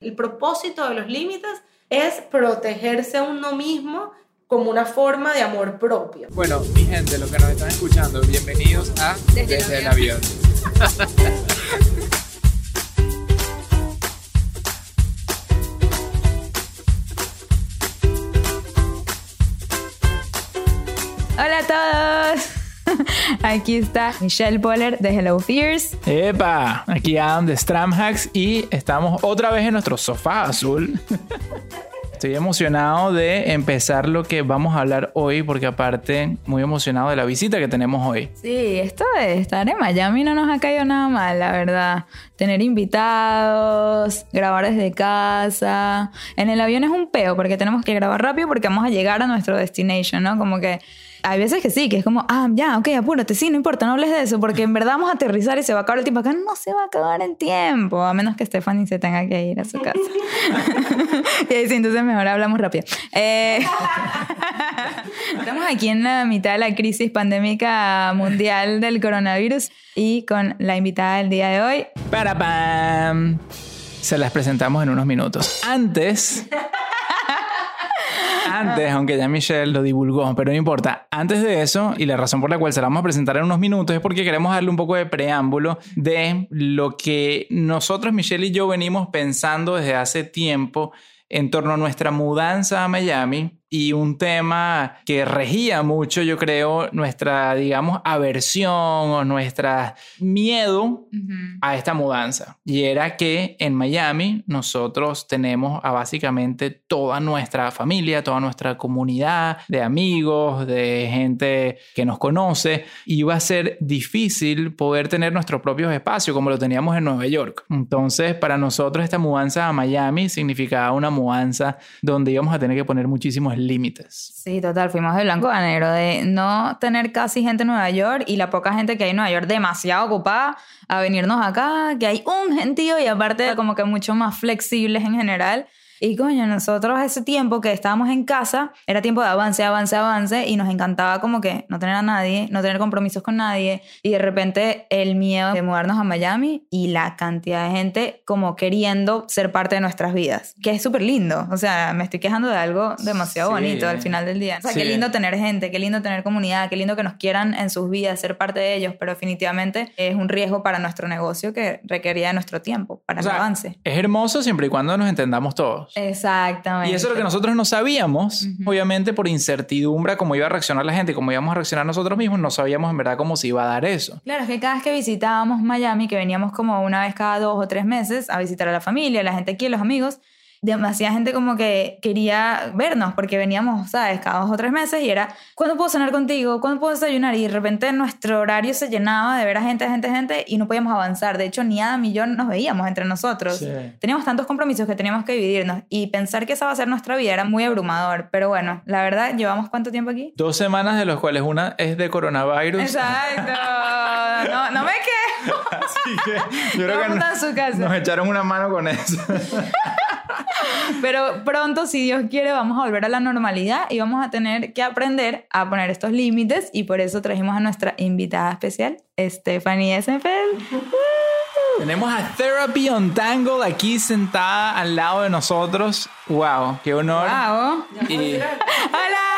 El propósito de los límites es protegerse a uno mismo como una forma de amor propio. Bueno, mi gente, los que nos están escuchando, bienvenidos a Desde, el avión. Hola a todos. Aquí está Michelle Poller de Hello Fears. Epa, aquí Adam de Stramhacks y estamos otra vez en nuestro sofá azul. Estoy emocionado de empezar lo que vamos a hablar hoy porque aparte muy emocionado de la visita que tenemos hoy. Sí, esto de estar en Miami no nos ha caído nada mal, la verdad. Tener invitados, grabar desde casa. En el avión es un peo porque tenemos que grabar rápido porque vamos a llegar a nuestro destination, ¿no? Como que hay veces que sí, que es como, ah, ya, ok, apúrate, sí, no importa, no hables de eso, porque en verdad vamos a aterrizar y se va a acabar el tiempo. Acá no se va a acabar el tiempo, a menos que Stephanie se tenga que ir a su casa. y ahí sí, entonces mejor hablamos rápido. Eh, estamos aquí en la mitad de la crisis pandémica mundial del coronavirus y con la invitada del día de hoy. ¡Para pam! Se las presentamos en unos minutos. Antes antes, aunque ya Michelle lo divulgó, pero no importa. Antes de eso, y la razón por la cual se la vamos a presentar en unos minutos es porque queremos darle un poco de preámbulo de lo que nosotros, Michelle y yo, venimos pensando desde hace tiempo en torno a nuestra mudanza a Miami y un tema que regía mucho, yo creo, nuestra, digamos, aversión o nuestra miedo a esta mudanza. Y era que en Miami nosotros tenemos a básicamente toda nuestra familia, toda nuestra comunidad de amigos, de gente que nos conoce. Y iba a ser difícil poder tener nuestros propios espacios como lo teníamos en Nueva York. Entonces, para nosotros esta mudanza a Miami significaba una mudanza donde íbamos a tener que poner muchísimos límites. Sí, total, fuimos de blanco a negro, de no tener casi gente en Nueva York y la poca gente que hay en Nueva York demasiado ocupada a venirnos acá, que hay un gentío y aparte como que mucho más flexibles en general. Y coño, nosotros ese tiempo que estábamos en casa era tiempo de avance, avance, avance y nos encantaba como que no tener a nadie, no tener compromisos con nadie y de repente el miedo de mudarnos a Miami y la cantidad de gente como queriendo ser parte de nuestras vidas, que es súper lindo. O sea, me estoy quejando de algo demasiado bonito al final del día. O sea, qué lindo tener gente, qué lindo tener comunidad, qué lindo que nos quieran en sus vidas, ser parte de ellos, pero definitivamente es un riesgo para nuestro negocio que requería nuestro tiempo para el avance. Es hermoso siempre y cuando nos entendamos todos. Exactamente. Y eso es lo que nosotros no sabíamos, obviamente por incertidumbre, cómo iba a reaccionar la gente, cómo íbamos a reaccionar nosotros mismos, no sabíamos en verdad cómo se iba a dar eso. Claro, es que cada vez que visitábamos Miami, que veníamos como una vez cada dos o tres meses a visitar a la familia, la gente aquí, los amigos, demasiada gente como que quería vernos porque veníamos, ¿sabes? Cada dos o tres meses y era, ¿cuándo puedo cenar contigo? ¿Cuándo puedo desayunar? Y de repente nuestro horario se llenaba de ver a gente, gente, gente y no podíamos avanzar. De hecho, ni Adam ni yo nos veíamos entre nosotros. Teníamos tantos compromisos que teníamos que dividirnos y pensar que esa va a ser nuestra vida era muy abrumador. Pero bueno, la verdad, ¿llevamos cuánto tiempo aquí? Dos semanas de los cuales una es de coronavirus. Exacto. No, no me quedo. Así que yo creo que nos echaron una mano con eso. Pero pronto, si Dios quiere, vamos a volver a la normalidad y vamos a tener que aprender a poner estos límites y por eso trajimos a nuestra invitada especial, Stephanie Essenfeld. Tenemos a Therapy on Tangle aquí sentada al lado de nosotros. ¡Wow! ¡Qué honor! ¡Wow! ¡Hola!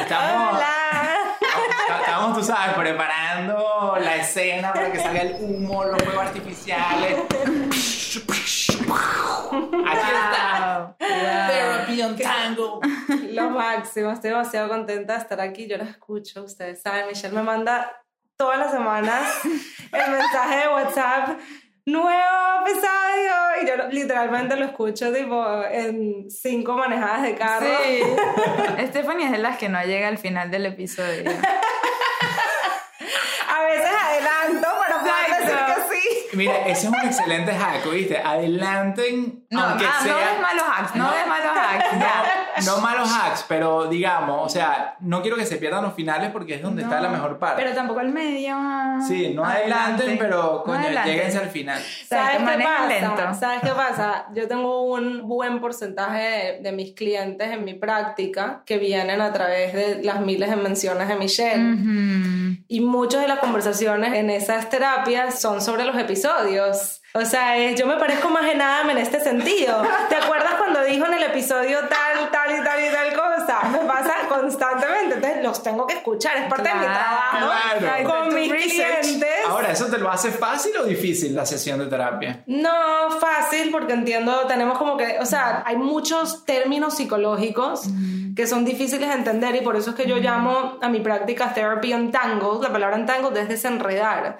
Estamos, Hola. Estamos, tú sabes, preparando la escena para que salga el humo, los fuegos artificiales. Aquí está. Therapy on Tango. Lo máximo. Estoy demasiado contenta de estar aquí. Yo la escucho. Ustedes saben, Michelle me manda todas las semanas el mensaje de WhatsApp. Nuevo episodio y yo literalmente lo escucho tipo en cinco manejadas de carro. Sí. Stephanie es de las que no llega al final del episodio. A veces adelanto, pero puedo decir que sí. Mira, ese es un excelente hack, ¿viste? Adelanten, no, aunque ah, sea... No des malos hacks, no, des malos hacks. No, malos hacks, pero digamos, o sea, no quiero que se pierdan los finales porque es donde está la mejor parte. Pero tampoco el medio. Sí, no adelanten, pero coño, lleguense al final. ¿Sabes qué pasa? ¿Sabes qué pasa? Yo tengo un buen porcentaje de, mis clientes en mi práctica que vienen a través de las miles de menciones de Michelle. Y muchas de las conversaciones en esas terapias son sobre los episodios. O sea, es, yo me parezco más en Adam en este sentido. ¿Te acuerdas cuando dijo en el episodio tal, tal y tal y tal cosa? Me pasa constantemente. Entonces los tengo que escuchar. Es parte de mi trabajo Claro. con mis research. clientes. Ahora, ¿eso te lo hace fácil o difícil la sesión de terapia? No, fácil, porque entiendo, tenemos como que, o sea, hay muchos términos psicológicos que son difíciles de entender y por eso es que yo llamo a mi práctica Therapy Untangled. La palabra untangled es desenredar.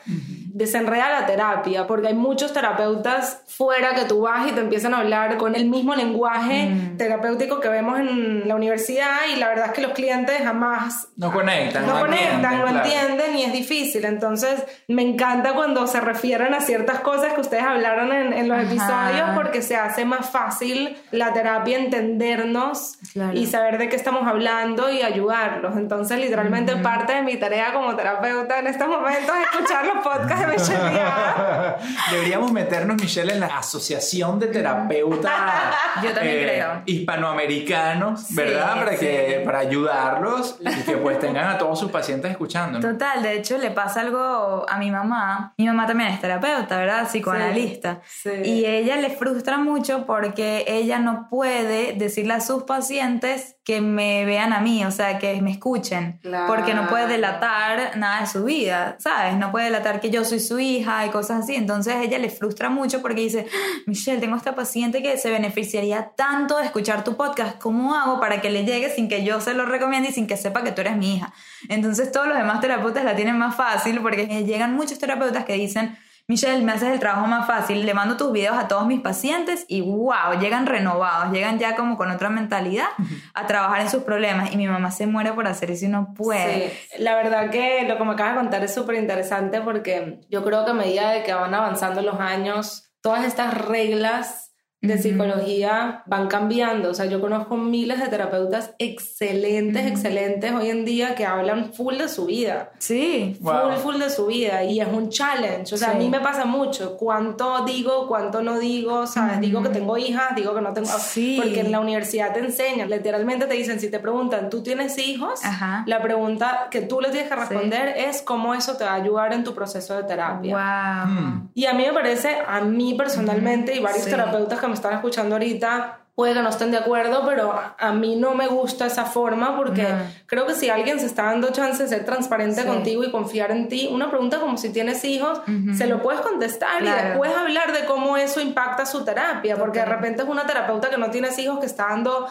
Desenredar la terapia, porque hay muchos terapeutas fuera que tú vas y te empiezan a hablar con el mismo lenguaje terapéutico que vemos en la universidad y la verdad es que los clientes jamás No conectan, no, no, conectan, entienden, no claro. entienden y es difícil. Entonces, me encanta cuando se refieren a ciertas cosas que ustedes hablaron en, en los Ajá. episodios porque se hace más fácil la terapia entendernos Claro. y saber de qué estamos hablando y ayudarlos. Entonces, literalmente parte de mi tarea como terapeuta en estos momentos es escuchar los podcasts Deberíamos meternos, Michelle, en la Asociación de Terapeutas Yo también creo. hispanoamericanos, ¿verdad? Sí, para, que, para ayudarlos y que pues tengan a todos sus pacientes escuchando. Total, de hecho le pasa algo a mi mamá. Mi mamá también es terapeuta, ¿verdad? Psicoanalista. Sí. Y ella le frustra mucho porque ella no puede decirle a sus pacientes que me vean a mí, o sea, que me escuchen. Claro. Porque no puede delatar nada de su vida, ¿sabes? No puede delatar que yo soy su hija y cosas así. Entonces ella le frustra mucho porque dice, "Ah, Michelle, tengo esta paciente que se beneficiaría tanto de escuchar tu podcast. ¿Cómo hago para que le llegue sin que yo se lo recomiende y sin que sepa que tú eres mi hija? Entonces todos los demás terapeutas la tienen más fácil porque llegan muchos terapeutas que dicen, Michelle, me haces el trabajo más fácil, le mando tus videos a todos mis pacientes y wow, llegan renovados, llegan ya como con otra mentalidad a trabajar en sus problemas. Y mi mamá se muere por hacer eso y no puede. Sí, la verdad que lo que me acabas de contar es súper interesante porque yo creo que a medida de que van avanzando los años, todas estas reglas de psicología van cambiando. O sea, yo conozco miles de terapeutas excelentes, excelentes hoy en día que hablan full de su vida. Sí, Wow. Full, full de su vida y es un challenge. O sea, a mí me pasa mucho. ¿Cuánto digo, cuánto no digo? ¿Sabes? Digo que tengo hijas, digo que no tengo. Sí. Porque en la universidad te enseñan, literalmente te dicen, si te preguntan, ¿tú tienes hijos? Ajá. La pregunta que tú le tienes que responder es cómo eso te va a ayudar en tu proceso de terapia. wow. Mm. Y a mí me parece, a mí personalmente y varios Sí. terapeutas que me están escuchando ahorita, puede que no estén de acuerdo, pero a- mí no me gusta esa forma porque. Creo que si alguien se está dando chance de ser transparente Sí. contigo y confiar en ti, una pregunta como si tienes hijos, se lo puedes contestar y Claro. después hablar de cómo eso impacta su terapia, porque de repente es una terapeuta que no tienes hijos que está dando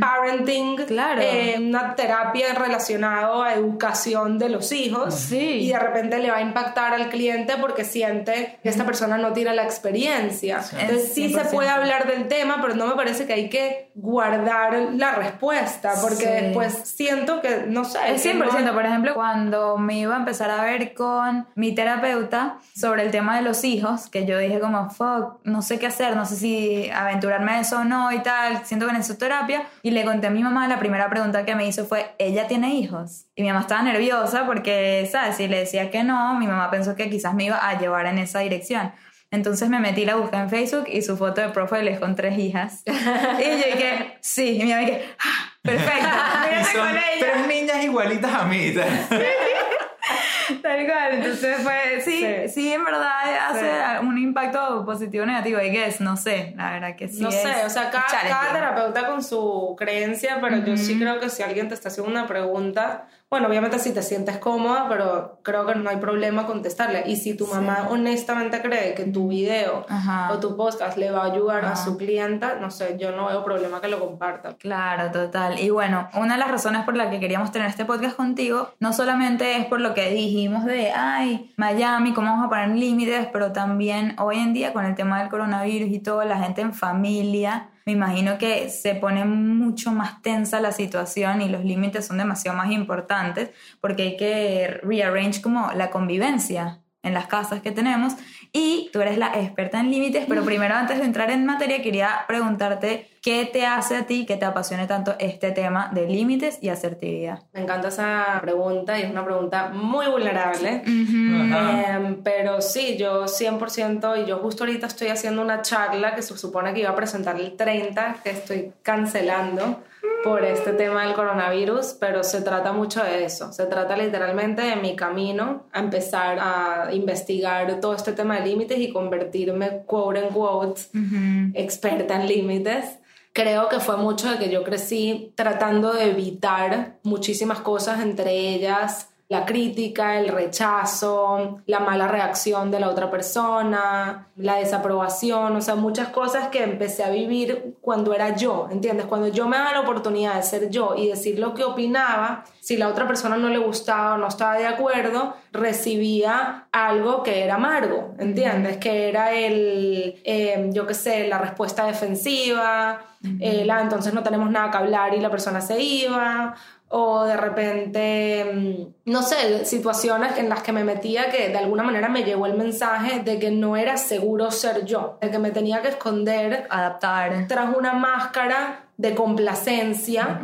parenting, Claro. eh, una terapia relacionada a educación de los hijos Sí. y de repente le va a impactar al cliente porque siente que esta persona no tiene la experiencia. Entonces sí se 100%. puede hablar del tema, pero no me parece que hay que guardar la respuesta porque Sí. después siento que, no sé. Es que 100%, no- por ejemplo, cuando me iba a empezar a ver con mi terapeuta sobre el tema de los hijos, que yo dije como, fuck, no sé qué hacer, no sé si aventurarme a eso o no y tal, siento que necesito terapia, y le conté a mi mamá, la primera pregunta que me hizo fue, ¿ella tiene hijos? Y mi mamá estaba nerviosa porque, ¿sabes? Si le decía que no, mi mamá pensó que quizás me iba a llevar en esa dirección. Entonces me metí, la busqué en Facebook y su foto de profile es con tres hijas. y yo dije, sí, y mi mamá dije, ah, perfecto, Y mírate son con ella. tres niñas igualitas a mí. Tal cual, entonces fue, sí, sí, Sí. en verdad hace Sí. un impacto positivo o negativo, I guess, no sé, la verdad que sí. no es sé, o sea, cada, cada terapeuta con su creencia, pero yo sí creo que si alguien te está haciendo una pregunta, bueno, obviamente si te sientes cómoda, pero creo que no hay problema contestarle. Y si tu mamá honestamente cree que tu video Ajá. o tu podcast le va a ayudar a su clienta, no sé, yo no veo problema que lo comparta. Claro, total. Y bueno, una de las razones por la que queríamos tener este podcast contigo, no solamente es por lo que dijimos de, ay, Miami, cómo vamos a poner límites, pero también hoy en día con el tema del coronavirus y todo, la gente en familia, me imagino que se pone mucho más tensa la situación y los límites son demasiado más importantes porque hay que rearrange como la convivencia en las casas que tenemos. Y tú eres la experta en límites, pero primero antes de entrar en materia quería preguntarte qué te hace a ti que te apasione tanto este tema de límites y asertividad. Me encanta esa pregunta y es una pregunta muy vulnerable. Ajá. Em, pero sí, yo 100% y yo justo ahorita estoy haciendo una charla que se supone que iba a presentar el 30, que estoy cancelando por este tema del coronavirus, pero se trata mucho de eso. Se trata literalmente de mi camino a empezar a investigar todo este tema de límites y convertirme, quote en quote, experta en límites. Creo que fue mucho de que yo crecí tratando de evitar muchísimas cosas, entre ellas la crítica, el rechazo, la mala reacción de la otra persona, la desaprobación, o sea, muchas cosas que empecé a vivir cuando era yo, ¿entiendes? Cuando yo me daba la oportunidad de ser yo y decir lo que opinaba, si la otra persona no le gustaba o no estaba de acuerdo, recibía algo que era amargo, ¿entiendes? Que era el, eh, yo qué sé, la respuesta defensiva, eh, la, entonces no tenemos nada que hablar y la persona se iba, o de repente, mm, no sé, situaciones en las que me metía que de alguna manera me llegó el mensaje de que no era seguro ser yo, de que me tenía que esconder, adaptar. tras una máscara de complacencia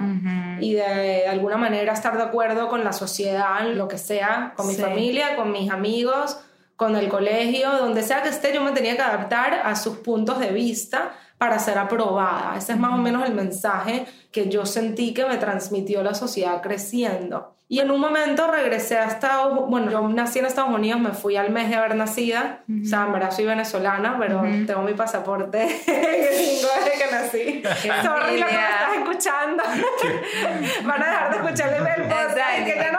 y de, alguna manera estar de acuerdo con la sociedad, lo que sea, con mi familia, con mis amigos, con el colegio, donde sea que esté, yo me tenía que adaptar a sus puntos de vista para ser aprobada. Ese es más o menos el mensaje que yo sentí que me transmitió la sociedad creciendo. Y en un momento regresé a Estados bueno, yo nací en Estados Unidos, me fui al mes de haber nacido, o sea, en verdad soy venezolana, pero tengo mi pasaporte gringo desde que nací. Sorry lo que me estás escuchando. Van a dejar de escucharle el podcast que ya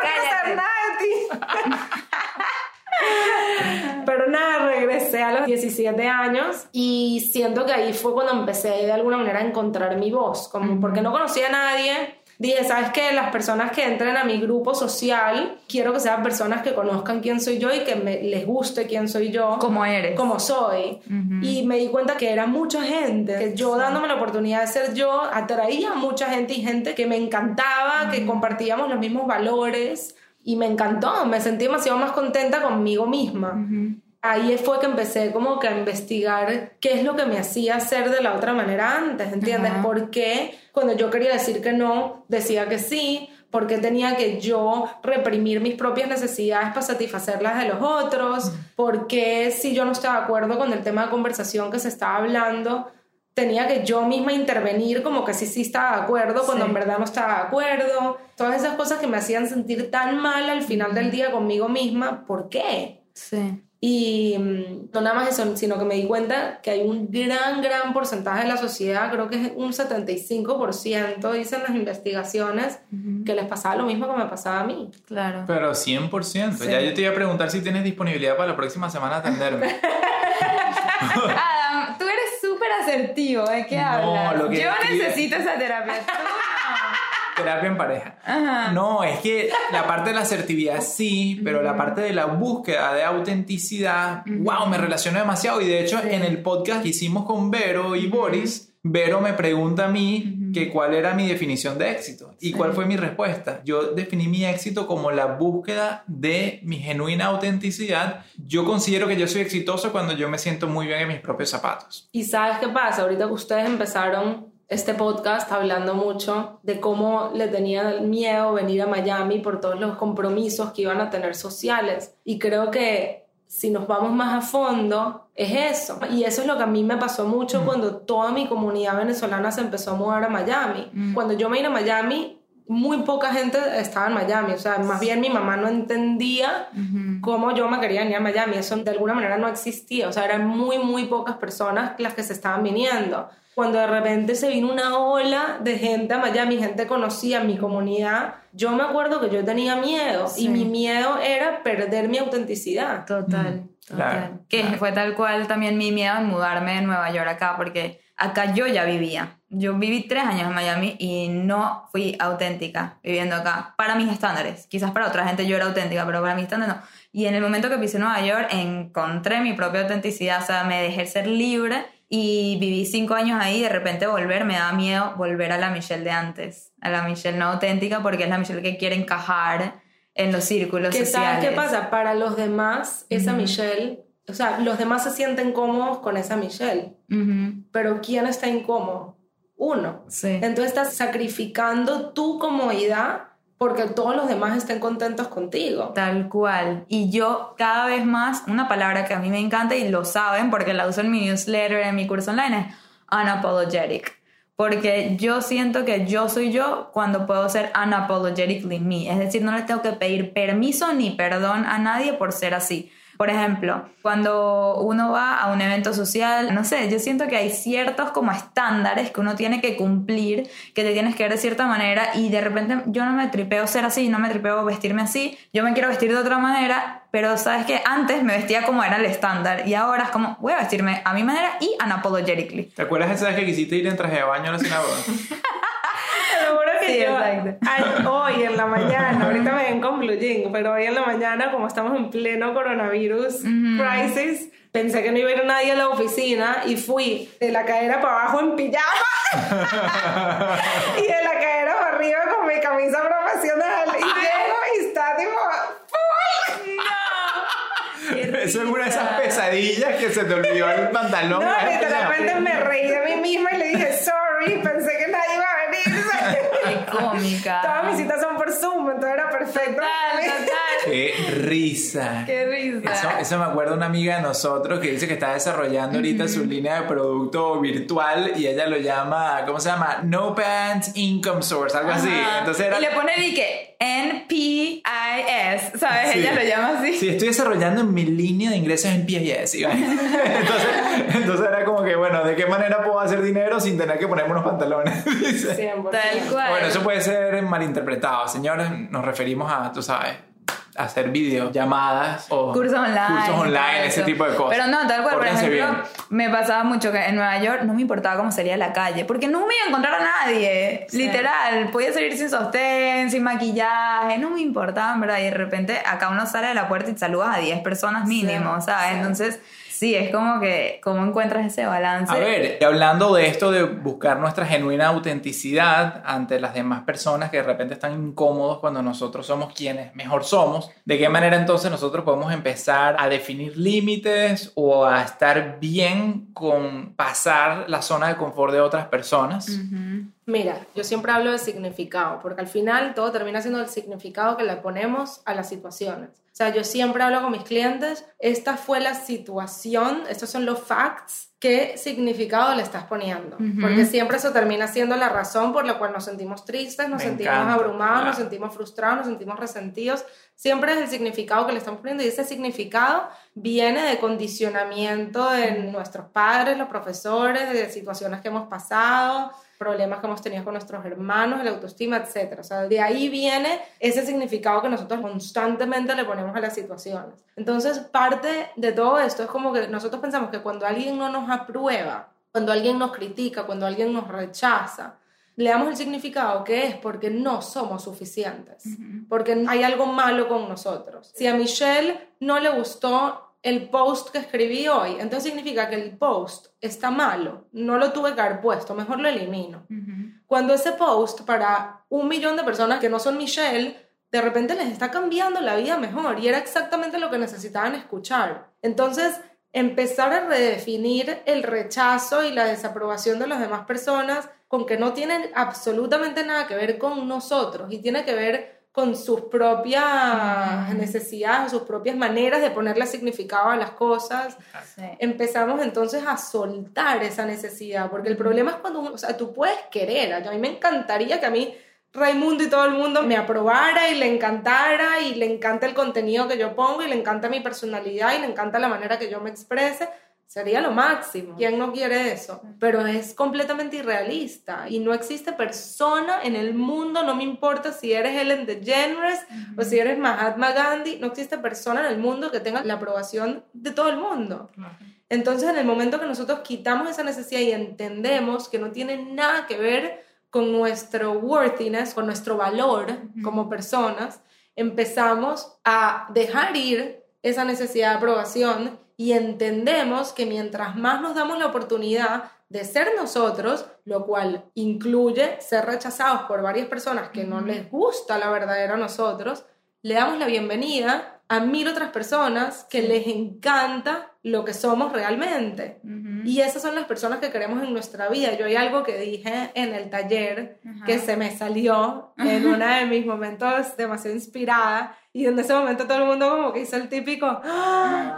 a los 17 años y siento que ahí fue cuando empecé de alguna manera a encontrar mi voz, como porque no conocía a nadie. Dije, ¿sabes qué? Las personas que entren a mi grupo social, quiero que sean personas que conozcan quién soy yo y que me, les guste quién soy yo. Como eres. Como soy. Y me di cuenta que era mucha gente, que yo dándome la oportunidad de ser yo, atraía a mucha gente y gente que me encantaba, que compartíamos los mismos valores y me encantó, me sentí demasiado más contenta conmigo misma. Ahí fue que empecé como que a investigar qué es lo que me hacía ser de la otra manera antes, ¿entiendes? ¿Por qué cuando yo quería decir que no, decía que sí? ¿Por qué tenía que yo reprimir mis propias necesidades para satisfacer las de los otros? ¿Por qué si yo no estaba de acuerdo con el tema de conversación que se estaba hablando, tenía que yo misma intervenir como que sí, sí estaba de acuerdo cuando en verdad no estaba de acuerdo. Todas esas cosas que me hacían sentir tan mal al final del día conmigo misma, ¿por qué? Sí. Y mm, no nada más eso, sino que me di cuenta que hay un gran, gran porcentaje de la sociedad, creo que es un 75%, dicen las investigaciones, que les pasaba lo mismo que me pasaba a mí. Claro. Pero 100%. Ya yo te iba a preguntar si tienes disponibilidad para la próxima semana atenderme. Adam, tú eres súper asertivo, ¿de qué hablas? lo que Yo necesito esa terapia. Terapia en pareja. No, es que la parte de la asertividad sí, pero la parte de la búsqueda de autenticidad, wow, me relaciono demasiado. Y de hecho, en el podcast que hicimos con Vero y Boris, Vero me pregunta a mí que cuál era mi definición de éxito. ¿Y cuál fue mi respuesta? Yo definí mi éxito como la búsqueda de mi genuina autenticidad. Yo considero que yo soy exitoso cuando yo me siento muy bien en mis propios zapatos. Y sabes qué pasa, ahorita que ustedes empezaron este podcast hablando mucho de cómo le tenían miedo venir a Miami por todos los compromisos que iban a tener sociales. Y creo que si nos vamos más a fondo, es eso. Y eso es lo que a mí me pasó mucho cuando toda mi comunidad venezolana se empezó a mudar a Miami. Cuando yo me iba a Miami, muy poca gente estaba en Miami. O sea, más bien mi mamá no entendía cómo yo me quería venir a Miami. Eso de alguna manera no existía. O sea, eran muy, muy pocas personas las que se estaban viniendo. Cuando de repente se vino una ola de gente a Miami, gente conocía mi comunidad, yo me acuerdo que yo tenía miedo Sí. y mi miedo era perder mi autenticidad. Total, total. Claro, que claro. fue tal cual también mi miedo en mudarme de Nueva York acá, porque acá yo ya vivía. Yo viví tres años en Miami y no fui auténtica viviendo acá, para mis estándares. Quizás para otra gente yo era auténtica, pero para mis estándares no. Y en el momento que pisé Nueva York encontré mi propia autenticidad, o sea, me dejé ser libre y viví cinco años ahí y de repente volver me da miedo volver a la Michelle de antes, a la Michelle no auténtica porque es la Michelle que quiere encajar en los círculos ¿Qué sociales. qué pasa? Para los demás, esa Michelle, o sea, los demás se sienten cómodos con esa Michelle, Ujú, pero ¿quién está incómodo? Uno. Sí. Entonces estás sacrificando tu comodidad porque todos los demás estén contentos contigo. Tal cual. Y yo cada vez más, una palabra que a mí me encanta y lo saben porque la uso en mi newsletter, en mi curso online, es unapologetic. Porque yo siento que yo soy yo cuando puedo ser unapologetically me. Es decir, no le tengo que pedir permiso ni perdón a nadie por ser así. Por ejemplo, cuando uno va a un evento social, no sé, yo siento que hay ciertos como estándares que uno tiene que cumplir, que te tienes que ver de cierta manera y de repente yo no me tripeo ser así, no me tripeo vestirme así, yo me quiero vestir de otra manera, pero sabes que antes me vestía como era el estándar y ahora es como voy a vestirme a mi manera y unapologetically. ¿Te acuerdas esa vez que quisiste ir en traje de baño a la sinagoga? Juro que Sí, yo, hoy en la mañana, ahorita me ven con blue jean, pero hoy en la mañana, como estamos en pleno coronavirus crisis, pensé que no iba a ir nadie a la oficina y fui de la cadera para abajo en pijama. Y de la cadera para arriba con mi camisa profesional. Y llego y está tipo Eso es una de esas pesadillas que se te olvidó el pantalón. No, literalmente me reí de mí misma y le dije, sorry, pensé que nadie iba a venir. Cómica. Todas mis citas son por Zoom, entonces era perfecto. Total, total. Qué risa. Qué risa. Eso, eso me acuerda una amiga de nosotros que dice que está desarrollando ahorita su línea de producto virtual y ella lo llama, ¿cómo se llama? No Pants Income Source, algo así. Entonces era... Y le pone di que NPIS, ¿sabes? Sí. Ella lo llama así. Sí, estoy desarrollando mi línea de ingresos en PIS. Entonces, entonces era como que, bueno, ¿de qué manera puedo hacer dinero sin tener que ponerme unos pantalones? Dice. 100%. Tal cual. Bueno, eso puede ser malinterpretado. Señores, nos referimos a, tú sabes, hacer videollamadas o cursos online. cursos todo online, ese tipo de cosas. Pero no, tal cual, por ejemplo, bien. me pasaba mucho que en Nueva York no me importaba cómo sería la calle, porque no me iba a encontrar a nadie, Sí. literal. Podía salir sin sostén, sin maquillaje, no me importaba, en verdad. Y de repente acá uno sale de la puerta y saludas a 10 personas mínimo, Sí, ¿sabes? sí. Entonces, sí, es como que, ¿cómo encuentras ese balance? A ver, hablando de esto de buscar nuestra genuina autenticidad ante las demás personas que de repente están incómodos cuando nosotros somos quienes mejor somos, ¿de qué manera entonces nosotros podemos empezar a definir límites o a estar bien con pasar la zona de confort de otras personas? Ujú. Mira, yo siempre hablo de significado, porque al final todo termina siendo el significado que le ponemos a las situaciones. O sea, yo siempre hablo con mis clientes, esta fue la situación, estos son los facts, ¿qué significado le estás poniendo? Ujú. Porque siempre eso termina siendo la razón por la cual nos sentimos tristes, nos Me sentimos encanta, abrumados, nos claro. sentimos frustrados, nos sentimos resentidos. Siempre es el significado que le estamos poniendo y ese significado viene de condicionamiento de nuestros padres, los profesores, de situaciones que hemos pasado, problemas que hemos tenido con nuestros hermanos, la autoestima, etc. O sea, de ahí viene ese significado que nosotros constantemente le ponemos a las situaciones. Entonces, parte de todo esto es como que nosotros pensamos que cuando alguien no nos aprueba, cuando alguien nos critica, cuando alguien nos rechaza, le damos el significado que es porque no somos suficientes, porque hay algo malo con nosotros. Si a Michelle no le gustó el post que escribí hoy, entonces significa que el post está malo, no lo tuve que haber puesto, mejor lo elimino. Cuando ese post para un millón de personas que no son Michelle, de repente les está cambiando la vida mejor. Y era exactamente lo que necesitaban escuchar. Entonces, empezar a redefinir el rechazo y la desaprobación de las demás personas con que no tienen absolutamente nada que ver con nosotros y tiene que ver con sus propias necesidades, sus propias maneras de ponerle significado a las cosas Sí. empezamos entonces a soltar esa necesidad, porque el problema es cuando, uno- o sea, tú puedes querer, a mí me encantaría que a mí Raimundo y todo el mundo me aprobara y le encantara y le encanta el contenido que yo pongo y le encanta mi personalidad y le encanta la manera que yo me exprese. Sería lo máximo. ¿Quién no quiere eso? Pero es completamente irrealista y no existe persona en el mundo, no me importa si eres Ellen DeGeneres o si eres Mahatma Gandhi, no existe persona en el mundo que tenga la aprobación de todo el mundo. Entonces, en el momento que nosotros quitamos esa necesidad y entendemos que no tiene nada que ver con nuestro worthiness, con nuestro valor como personas, empezamos a dejar ir esa necesidad de aprobación y entendemos que mientras más nos damos la oportunidad de ser nosotros, lo cual incluye ser rechazados por varias personas que no les gusta la verdadera nosotros, le damos la bienvenida a mil otras personas que les encanta lo que somos realmente. Ujú. Y esas son las personas que queremos en nuestra vida. Yo hay algo que dije en el taller Ajá. que se me salió en uno de mis momentos demasiado inspirada y en ese momento todo el mundo como que hizo el típico ¡Ah!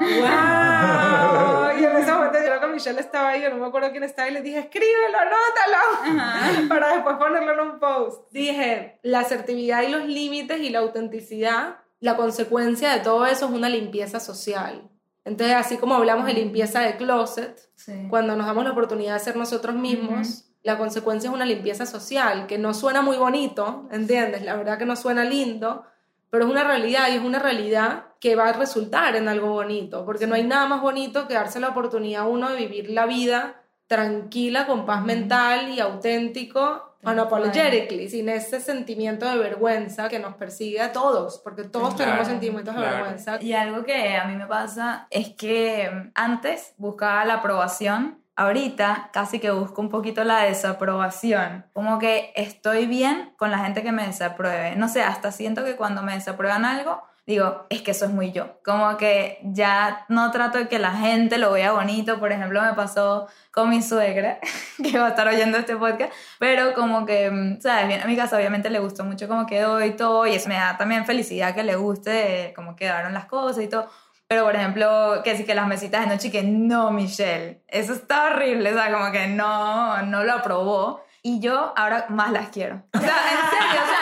¡Wow! Y en ese momento yo que Michelle estaba ahí, yo no me acuerdo quién estaba y le dije escríbelo, anótalo para después ponerlo en un post. Dije, la asertividad y los límites y la autenticidad la consecuencia de todo eso es una limpieza social. Entonces, así como hablamos de limpieza de closet, Sí. cuando nos damos la oportunidad de ser nosotros mismos, la consecuencia es una limpieza social, que no suena muy bonito, ¿entiendes? La verdad que no suena lindo, pero es una realidad y es una realidad que va a resultar en algo bonito, porque no hay nada más bonito que darse la oportunidad a uno de vivir la vida tranquila, con paz mental y auténtico, unapologetically, sin ese sentimiento de vergüenza que nos persigue a todos, porque todos Claro, tenemos sentimientos de claro. vergüenza. Y algo que a mí me pasa es que antes buscaba la aprobación, ahorita casi que busco un poquito la desaprobación. Como que estoy bien con la gente que me desapruebe. No sé, hasta siento que cuando me desaprueban algo, digo, es que eso es muy yo. Como que ya no trato de que la gente lo vea bonito. Por ejemplo, me pasó con mi suegra, que va a estar oyendo este podcast, pero como que, mm, ¿sabes? Bien, a mi casa obviamente le gustó mucho como quedó y todo, y eso me da también felicidad que le guste cómo quedaron las cosas y todo. Pero, por ejemplo, que sí que las mesitas de noche, que no, Michelle, eso está horrible, o sea, como que no, no lo aprobó. Y yo ahora más las quiero. O sea, en serio, o sea,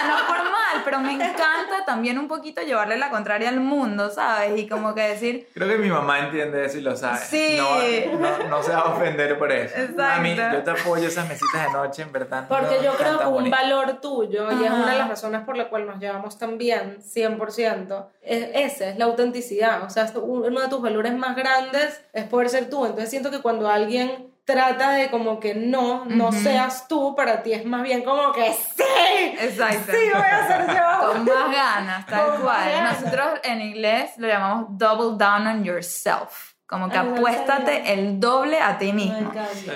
pero me encanta también un poquito llevarle la contraria al mundo, ¿sabes? Y como que decir, Creo que mi mamá entiende eso y lo sabe. Sí. No, no, no se va a ofender por eso. Exacto. Mami, yo te apoyo esas mesitas de noche, en verdad. Porque no yo creo que un bonitas. valor tuyo, y es Ajá. una de las razones por la cual nos llevamos tan bien, 100%, es ese, es la autenticidad. O sea, es un- uno de tus valores más grandes es poder ser tú. Entonces siento que cuando alguien trata de como que no, no seas tú, para ti es más bien como que sí, exacto. sí voy a ser yo. Con más ganas, tal Con cual. ganas. Nosotros en inglés lo llamamos double down on yourself. Como que Ay, no apuéstate el doble a ti mismo.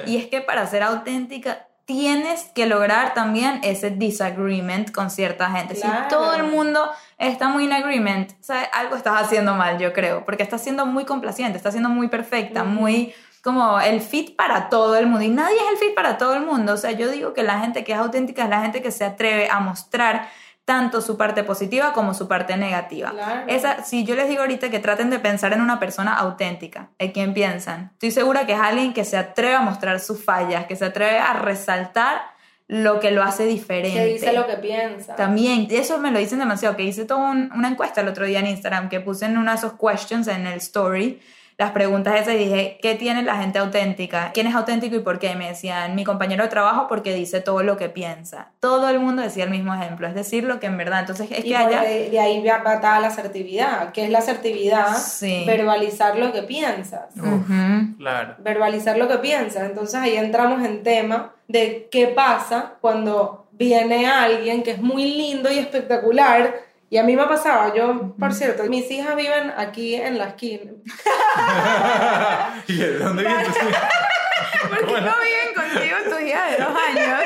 Y es que para ser auténtica tienes que lograr también ese disagreement con cierta gente. Claro. Si todo el mundo está muy in agreement, ¿sabes? algo estás haciendo mal, yo creo, porque estás siendo muy complaciente, estás siendo muy perfecta, muy como el fit para todo el mundo. Y nadie es el fit para todo el mundo. O sea, yo digo que la gente que es auténtica es la gente que se atreve a mostrar tanto su parte positiva como su parte negativa. Claro. Esa, si yo les digo ahorita que traten de pensar en una persona auténtica, ¿en quién piensan? Estoy segura que es alguien que se atreve a mostrar sus fallas, que se atreve a resaltar lo que lo hace diferente. Que dice lo que piensa. También, eso me lo dicen demasiado, que hice toda un- una encuesta el otro día en Instagram, que puse en una de esos questions en el story, las preguntas esas y dije, ¿qué tiene la gente auténtica? ¿Quién es auténtico y por qué? Y me decían, mi compañero de trabajo porque dice todo lo que piensa. Todo el mundo decía el mismo ejemplo, es decir, lo que en verdad. Entonces es Y que haya... de, de ahí va va la asertividad. ¿Qué es la asertividad? Sí. Verbalizar lo que piensas. Claro. verbalizar lo que piensas. Entonces ahí entramos en tema de qué pasa cuando viene alguien que es muy lindo y espectacular. Y a mí me pasaba, yo, por cierto, mis hijas viven aquí en la esquina. ¿Y de dónde viene tu ¿Por qué no viven contigo tu hija de dos años?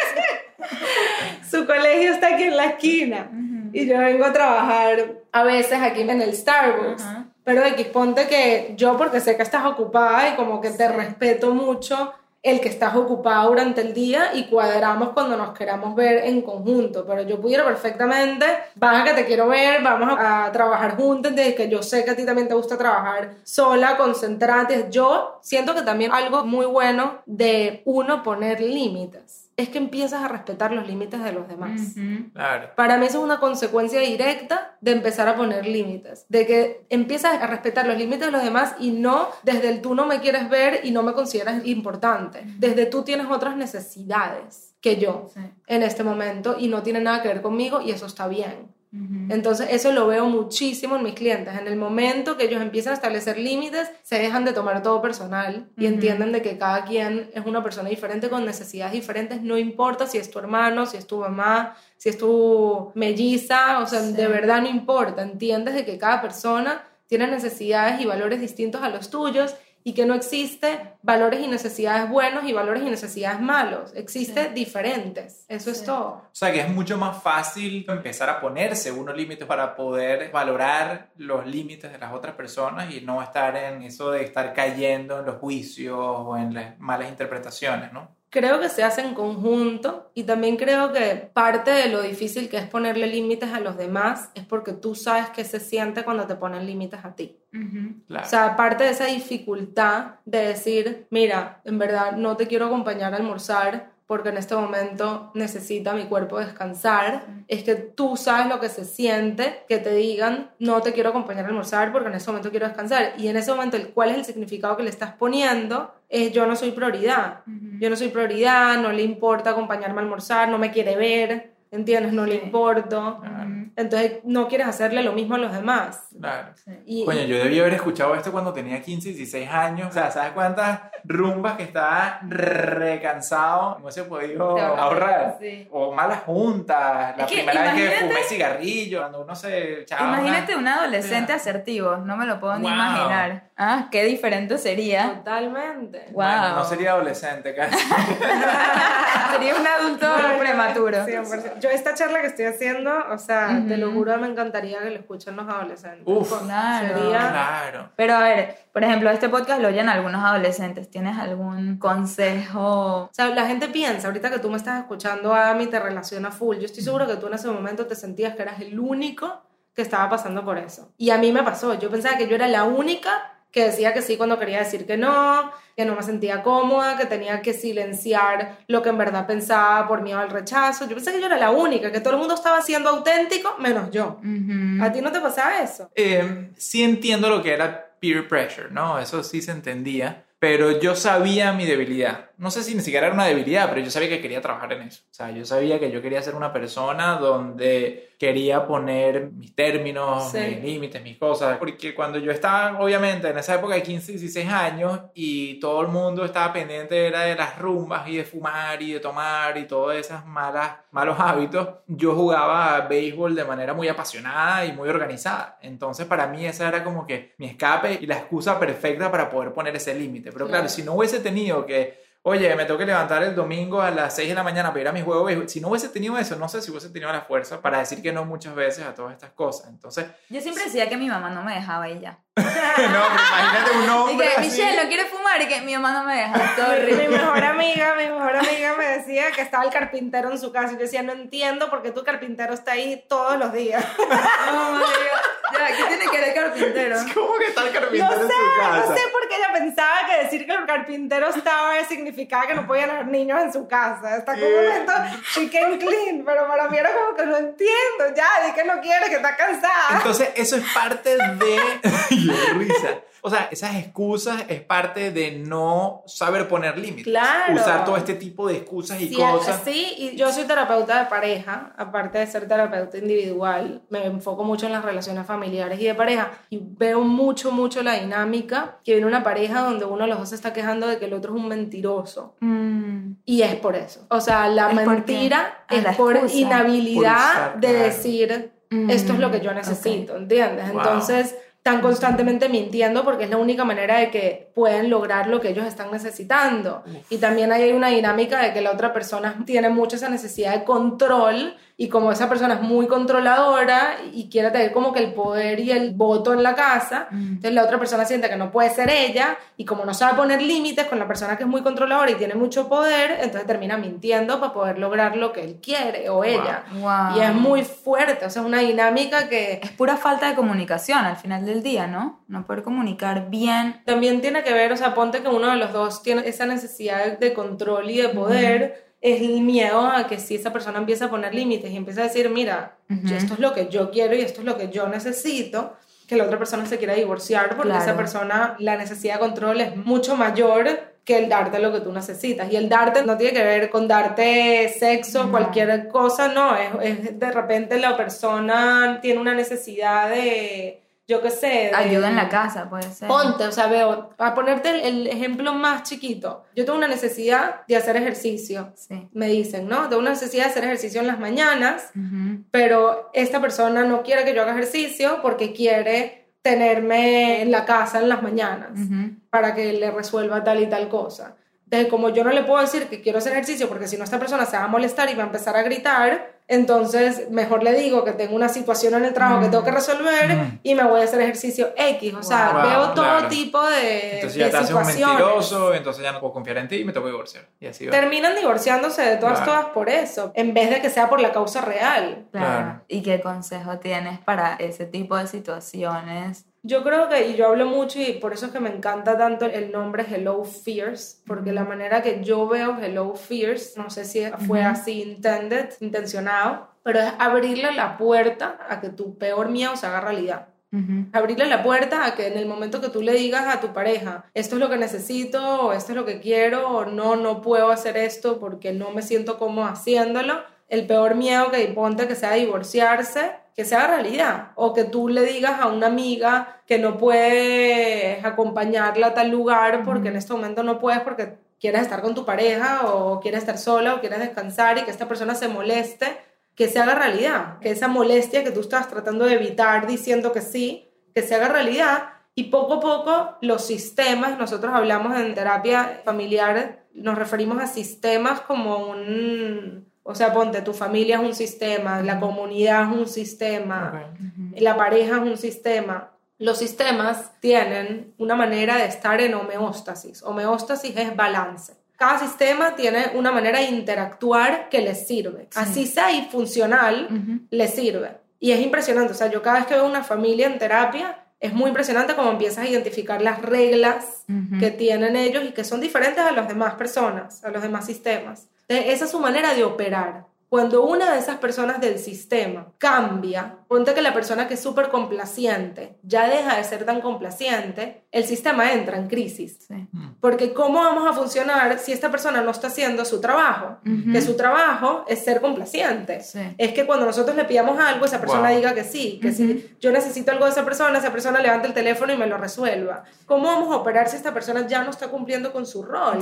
Su colegio está aquí en la esquina. Y yo vengo a trabajar a veces aquí en el Starbucks. Ajá. Pero X, ponte que yo, porque sé que estás ocupada y como que te respeto mucho el que estás ocupada durante el día y cuadramos cuando nos queramos ver en conjunto. Pero yo pudiera perfectamente, baja que te quiero ver, vamos a, trabajar juntos, de que yo sé que a ti también te gusta trabajar sola, concentrate. Yo siento que también algo muy bueno de uno poner límites es que empiezas a respetar los límites de los demás. Claro. Para mí eso es una consecuencia directa de empezar a poner límites, de que empiezas a respetar los límites de los demás y no desde el tú no me quieres ver y no me consideras importante, desde tú tienes otras necesidades que yo Sí. en este momento y no tiene nada que ver conmigo y eso está bien. Entonces eso lo veo muchísimo en mis clientes. En el momento que ellos empiezan a establecer límites, se dejan de tomar todo personal y entienden de que cada quien es una persona diferente con necesidades diferentes. No importa si es tu hermano, si es tu mamá, si es tu melliza, o sea, Sí. de verdad no importa. Entiendes de que cada persona tiene necesidades y valores distintos a los tuyos y que no existe valores y necesidades buenos y valores y necesidades malos. Existe diferentes. Eso es Sí. todo. O sea que es mucho más fácil empezar a ponerse unos límites para poder valorar los límites de las otras personas y no estar en eso de estar cayendo en los juicios o en las malas interpretaciones, ¿no? Creo que se hace en conjunto y también creo que parte de lo difícil que es ponerle límites a los demás es porque tú sabes qué se siente cuando te ponen límites a ti. Claro. O sea, parte de esa dificultad de decir, mira, en verdad no te quiero acompañar a almorzar porque en este momento necesita mi cuerpo descansar, es que tú sabes lo que se siente, que te digan, no te quiero acompañar a almorzar porque en este momento quiero descansar. Y en ese momento, el, ¿cuál es el significado que le estás poniendo? Es yo no soy prioridad. Yo no soy prioridad, no le importa acompañarme a almorzar, no me quiere ver, ¿entiendes? No le importo. Entonces no quieres hacerle lo mismo a los demás. Claro. Y, Coño, yo debí haber escuchado esto cuando tenía 15, 16 años. O sea, ¿sabes cuántas rumbas que estaba recansado? No se podido ahorrar. sí. O malas juntas. La Es que primera vez que imagínate- fumé cigarrillo. Cuando uno se echaba una- Imagínate un adolescente asertivo, no me lo puedo ni Wow. imaginar. Ah, qué diferente sería. Totalmente. Wow. Bueno, no sería adolescente casi. Sería un adulto prematuro. 100%. Yo esta charla que estoy haciendo, o sea, te lo juro, me encantaría que lo escuchen los adolescentes. Uf. Claro. Sería... claro. Pero a ver, por ejemplo, este podcast lo oyen algunos adolescentes. ¿Tienes algún consejo? O sea, la gente piensa, ahorita que tú me estás escuchando, Ami, te relaciona full. Yo estoy seguro que tú en ese momento te sentías que eras el único que estaba pasando por eso. Y a mí me pasó. Yo pensaba que yo era la única que decía que sí cuando quería decir que no, que no me sentía cómoda, que tenía que silenciar lo que en verdad pensaba por miedo al rechazo. Yo pensé que yo era la única, que todo el mundo estaba siendo auténtico, menos yo. ¿A ti no te pasaba eso? Eh, sí entiendo lo que era peer pressure, ¿no? Eso sí se entendía. Pero yo sabía mi debilidad. No sé si ni siquiera era una debilidad, pero yo sabía que quería trabajar en eso. O sea, yo sabía que yo quería ser una persona donde quería poner mis términos, Sí. mis límites, mis cosas. Porque cuando yo estaba, obviamente, en esa época de 15, 16 años y todo el mundo estaba pendiente era de las rumbas y de fumar y de tomar y todos esos malos hábitos, yo jugaba a béisbol de manera muy apasionada y muy organizada. Entonces, para mí esa era como que mi escape y la excusa perfecta para poder poner ese límite. Pero claro, Claro. si no hubiese tenido que Oye, me tengo que levantar el domingo a las 6 de la mañana para ir a mi juego. Si no hubiese tenido eso, no sé si hubiese tenido la fuerza para decir que no muchas veces a todas estas cosas. Entonces, Yo siempre decía que mi mamá no me dejaba y ya. no, pero imagínate un Y hombre que así. Michelle no quiere fumar y que mi mamá no me deja. Mi mejor amiga, mi mejor amiga me decía que estaba el carpintero en su casa. Y yo decía, no entiendo por qué tu carpintero está ahí todos los días. No, ya, ¿qué tiene que ver el carpintero? ¿Cómo que está el No carpintero en sé, su casa? no sé por pensaba que decir que el carpintero estaba significaba que no podían haber niños en su casa. Está como un momento chicken clean, pero para mí era como que no entiendo. Ya, di que no quiere, que está cansada. Entonces, eso es parte de. Risa. O sea, esas excusas es parte de no saber poner límites. Claro. Usar todo este tipo de excusas y Sí, cosas. sí, y yo soy terapeuta de pareja, aparte de ser terapeuta individual, me enfoco mucho en las relaciones familiares y de pareja, y veo mucho, mucho la dinámica que viene una pareja donde uno de los dos se está quejando de que el otro es un mentiroso. Mm, Y es por eso. O sea, la ¿Es mentira Ah, es la por excusa. inhabilidad Por usar, de claro. decir, Mm, esto es lo que yo necesito, ¿entiendes? Wow. Entonces, están constantemente mintiendo porque es la única manera de que pueden lograr lo que ellos están necesitando. Y también hay una dinámica de que la otra persona tiene mucho esa necesidad de control y como esa persona es muy controladora y quiere tener como que el poder y el voto en la casa, Mm. entonces la otra persona siente que no puede ser ella y como no sabe poner límites con la persona que es muy controladora y tiene mucho poder, entonces termina mintiendo para poder lograr lo que él quiere o ella. wow. Y es muy fuerte, o sea, es una dinámica que Es pura falta de comunicación al final del día, ¿no? No poder comunicar bien. también tiene que ver, o sea, ponte que uno de los dos tiene esa necesidad de control y de poder, es el miedo a que si esa persona empieza a poner límites y empieza a decir, mira, esto es lo que yo quiero y esto es lo que yo necesito, que la otra persona se quiera divorciar porque Claro. esa persona, la necesidad de control es mucho mayor que el darte lo que tú necesitas. Y el darte no tiene que ver con darte sexo, No. cualquier cosa, no, es, es de repente la persona tiene una necesidad de, yo qué sé, de- Ayuda en la casa, puede ser. Ponte, o sea, veo, a ponerte el, el ejemplo más chiquito. Yo tengo una necesidad de hacer ejercicio. Sí. Me dicen, ¿no? Tengo una necesidad de hacer ejercicio en las mañanas, Ujú. pero esta persona no quiere que yo haga ejercicio porque quiere tenerme en la casa en las mañanas Ujú. para que le resuelva tal y tal cosa. Entonces, como yo no le puedo decir que quiero hacer ejercicio porque si no esta persona se va a molestar y va a empezar a gritar, entonces mejor le digo que tengo una situación en el trabajo que tengo que resolver Mm. y me voy a hacer ejercicio X. O sea, Wow, veo todo claro. tipo de, Entonces ya de te haces un situaciones. mentiroso, entonces ya no puedo confiar en ti y me tengo que divorciar. Y así va. Terminan divorciándose de todas, Claro. todas por eso, en vez de que sea por la causa real. Claro. Claro. ¿Y qué consejo tienes para ese tipo de situaciones Yo creo que, y yo hablo mucho y por eso es que me encanta tanto el nombre Hello Fears, porque la manera que yo veo Hello Fears, no sé si fue así intended, intencionado, pero es abrirle la puerta a que tu peor miedo se haga realidad. Abrirle la puerta a que en el momento que tú le digas a tu pareja, esto es lo que necesito, o esto es lo que quiero, o no, no puedo hacer esto porque no me siento como haciéndolo, el peor miedo que ponte que sea divorciarse, que sea realidad. O que tú le digas a una amiga que no puedes acompañarla a tal lugar porque en este momento no puedes porque quieres estar con tu pareja o quieres estar sola o quieres descansar y que esta persona se moleste, que se haga realidad. Que esa molestia que tú estás tratando de evitar diciendo que sí, que se haga realidad. Y poco a poco los sistemas, nosotros hablamos en terapia familiar, nos referimos a sistemas como un o sea, ponte, tu familia es un sistema, la comunidad es un sistema, la pareja es un sistema. Los sistemas tienen una manera de estar en homeostasis. Homeostasis es balance. Cada sistema tiene una manera de interactuar que les sirve. Así sea y funcional, les sirve. Y es impresionante. O sea, yo cada vez que veo una familia en terapia, es muy impresionante cómo empiezas a identificar las reglas que tienen ellos y que son diferentes a las demás personas, a los demás sistemas. Esa es su manera de operar. Cuando una de esas personas del sistema cambia, ponte que la persona que es súper complaciente ya deja de ser tan complaciente, el sistema entra en crisis. Porque ¿cómo vamos a funcionar si esta persona no está haciendo su trabajo? Que su trabajo es ser complaciente. Es que cuando nosotros le pidamos algo, esa persona diga que sí, que si yo necesito algo de esa persona, esa persona levanta el teléfono y me lo resuelva. ¿Cómo vamos a operar si esta persona ya no está cumpliendo con su rol?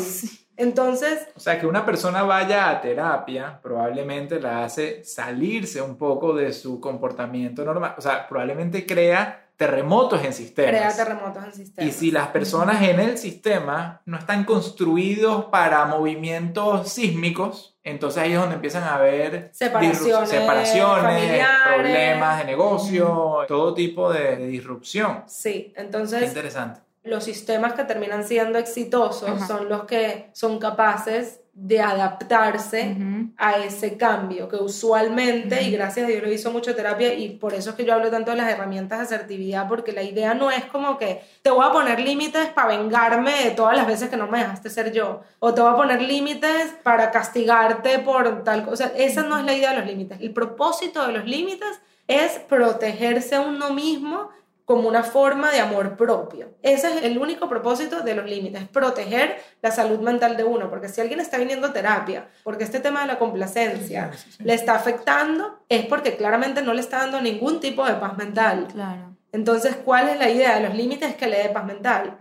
Entonces... O sea, que una persona vaya a terapia probablemente la hace salirse un poco de su comportamiento normal. O sea, probablemente crea terremotos en sistemas. Crea terremotos en sistemas. Y si las personas en el sistema no están construidos para movimientos sísmicos, entonces ahí es donde empiezan a haber separaciones, separaciones problemas de negocio, todo tipo de, de disrupción. Sí, entonces... Qué interesante los sistemas que terminan siendo exitosos son los que son capaces de adaptarse a ese cambio, que usualmente, y gracias a Dios lo hizo mucho terapia, y por eso es que yo hablo tanto de las herramientas de asertividad, porque la idea no es como que te voy a poner límites para vengarme de todas las veces que no me dejaste ser yo, o te voy a poner límites para castigarte por tal cosa. Esa no es la idea de los límites. El propósito de los límites es protegerse a uno mismo como una forma de amor propio. Ese es el único propósito de los límites, proteger la salud mental de uno, porque si alguien está viniendo a terapia, porque este tema de la complacencia le está afectando, es porque claramente no le está dando ningún tipo de paz mental. Claro. Entonces, ¿cuál es la idea de los límites? Que le dé paz mental.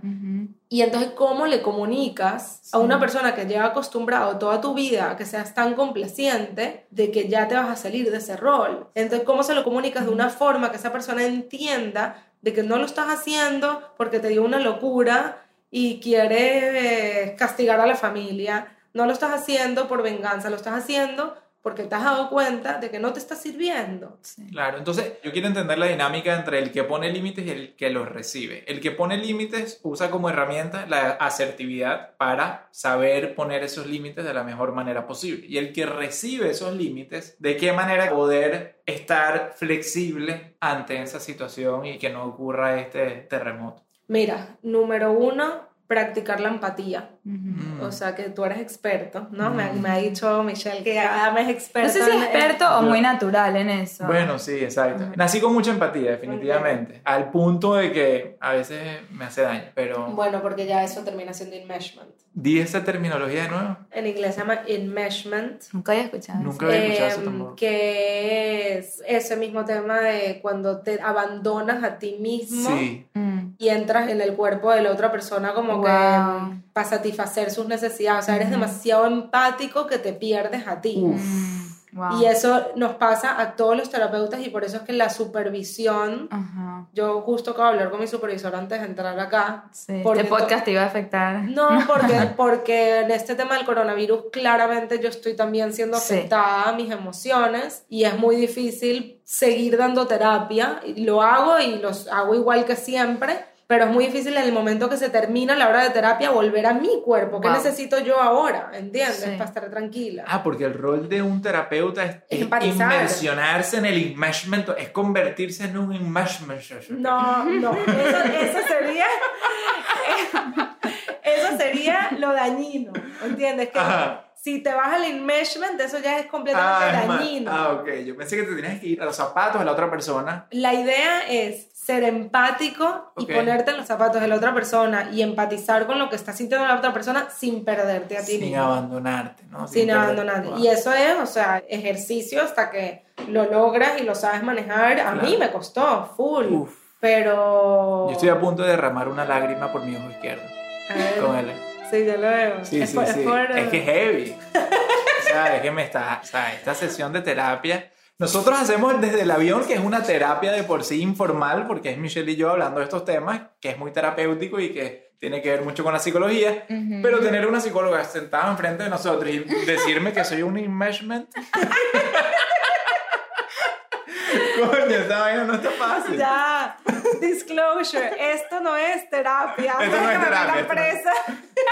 Y entonces, ¿cómo le comunicas a una persona que lleva acostumbrado toda tu vida a que seas tan complaciente de que ya te vas a salir de ese rol? Entonces, ¿cómo se lo comunicas de una forma que esa persona entienda de que no lo estás haciendo porque te dio una locura y quieres castigar a la familia. No lo estás haciendo por venganza, lo estás haciendo porque te has dado cuenta de que no te está sirviendo. Claro, entonces yo quiero entender la dinámica entre el que pone límites y el que los recibe. El que pone límites usa como herramienta la asertividad para saber poner esos límites de la mejor manera posible. Y el que recibe esos límites, de qué manera poder estar flexible ante esa situación y que no ocurra este terremoto. Mira, número uno, practicar la empatía. O sea, que tú eres experto, ¿no? me, me, ha dicho Michelle que me es experto. No sé si experto o muy natural en eso. Bueno, sí, exacto. Nací con mucha empatía, definitivamente. Al punto de que a veces me hace daño, pero... Bueno, porque ya eso termina siendo enmeshment. Di esa terminología de nuevo. En inglés se llama enmeshment. Nunca había escuchado Nunca había escuchado eso em, tampoco. Que es ese mismo tema de cuando te abandonas a ti mismo. Sí. Mm. y entras en el cuerpo de la otra persona como Wow. que para satisfacer sus necesidades. O sea, eres demasiado empático que te pierdes a ti. Mm. Wow. Y eso nos pasa a todos los terapeutas y por eso es que la supervisión, yo justo acabo de hablar con mi supervisor antes de entrar acá. Sí. Porque Este podcast te iba a afectar. No, porque, porque en este tema del coronavirus claramente yo estoy también siendo Sí. afectada a mis emociones y es muy difícil seguir dando terapia. Y Lo hago y los hago igual que siempre, pero es muy difícil en el momento que se termina la hora de terapia volver a mi cuerpo. ¿Qué Wow. necesito yo ahora? ¿Entiendes? Sí. Para estar tranquila. Ah, porque el rol de un terapeuta es, es Empatizar. inmersionarse en el enmeshment, es convertirse en un enmeshment. No, no, eso, eso sería eso sería lo dañino, ¿entiendes? Que Ajá. si te vas al enmeshment, eso ya es completamente Ah, dañino. ah, ok. Yo pensé que te tenías que ir a los zapatos de la otra persona. La idea es ser empático y ponerte en los zapatos de la otra persona y empatizar con lo que está sintiendo la otra persona sin perderte a ti Sin mismo. abandonarte, ¿no? Sin perder- abandonarte. Wow. Y eso es, o sea, ejercicio hasta que lo logras y lo sabes manejar. A mí me costó, full. Uf. Pero... Yo estoy a punto de derramar una lágrima por mi ojo izquierdo. Con él. Sí, yo lo veo. Sí, es sí, por- sí. Es, por- Es que es heavy. o sea, es que me está. O sea, esta sesión de terapia. Nosotros hacemos desde el avión, que es una terapia de por sí informal, porque es Michelle y yo hablando de estos temas, que es muy terapéutico y que tiene que ver mucho con la psicología. Ujú. Pero tener una psicóloga sentada enfrente de nosotros y decirme que soy un enmeshment. Coño, esta vaina no está fácil. Ya, disclosure, esto no es terapia. Esto no es terapia, esto no presa.